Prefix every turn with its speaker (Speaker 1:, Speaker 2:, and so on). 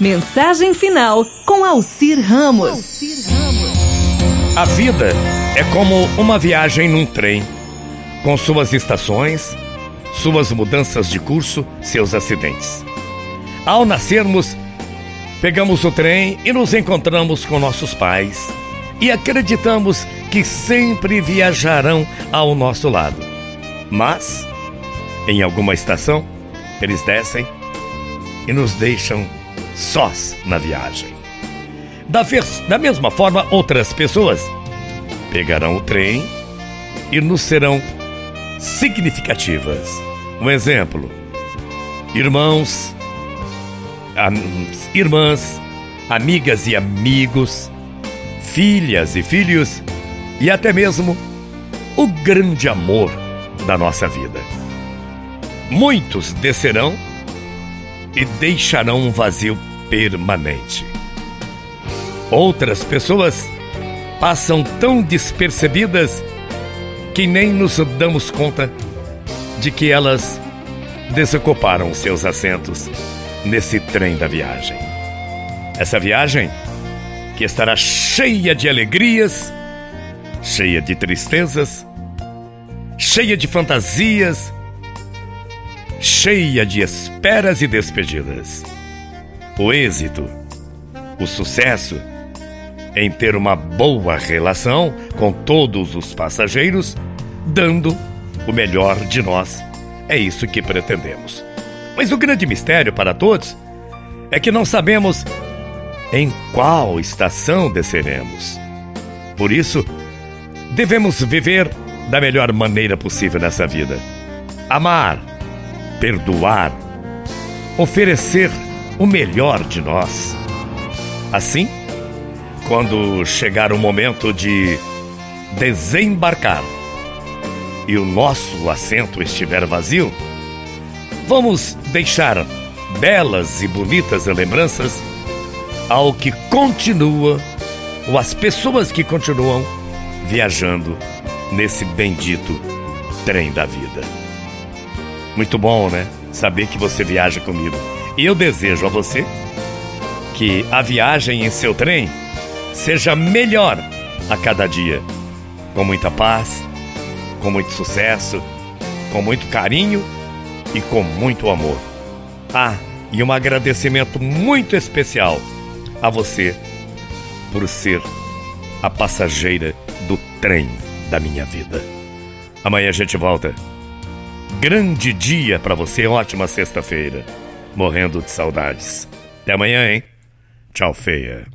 Speaker 1: Mensagem final com Alcir Ramos.
Speaker 2: A vida é como uma viagem num trem, com suas estações, suas mudanças de curso, seus acidentes. Ao nascermos, pegamos o trem e nos encontramos com nossos pais e acreditamos que sempre viajarão ao nosso lado. Mas, em alguma estação, eles descem e nos deixam sós na viagem. Da, da mesma forma, outras pessoas pegarão o trem e nos serão significativas. Um exemplo: irmãos, am, irmãs, amigas e amigos, filhas e filhos e até mesmo o grande amor da nossa vida. Muitos descerão e deixarão um vazio permanente. Outras pessoas passam tão despercebidas que nem nos damos conta de que elas desocuparam seus assentos nesse trem da viagem. Essa viagem que estará cheia de alegrias, cheia de tristezas, cheia de fantasias, cheia de esperas e despedidas. O êxito, o sucesso em ter uma boa relação com todos os passageiros, dando o melhor de nós. É isso que pretendemos. Mas o grande mistério para todos é que não sabemos em qual estação desceremos. Por isso, devemos viver da melhor maneira possível nessa vida. Amar perdoar, oferecer o melhor de nós. Assim, quando chegar o momento de desembarcar e o nosso assento estiver vazio, vamos deixar belas e bonitas lembranças ao que continua ou às pessoas que continuam viajando nesse bendito trem da vida. Muito bom, né? Saber que você viaja comigo. E eu desejo a você que a viagem em seu trem seja melhor a cada dia. Com muita paz, com muito sucesso, com muito carinho e com muito amor. Ah, e um agradecimento muito especial a você por ser a passageira do trem da minha vida. Amanhã a gente volta grande dia para você, ótima sexta-feira. Morrendo de saudades. Até amanhã, hein? Tchau, feia.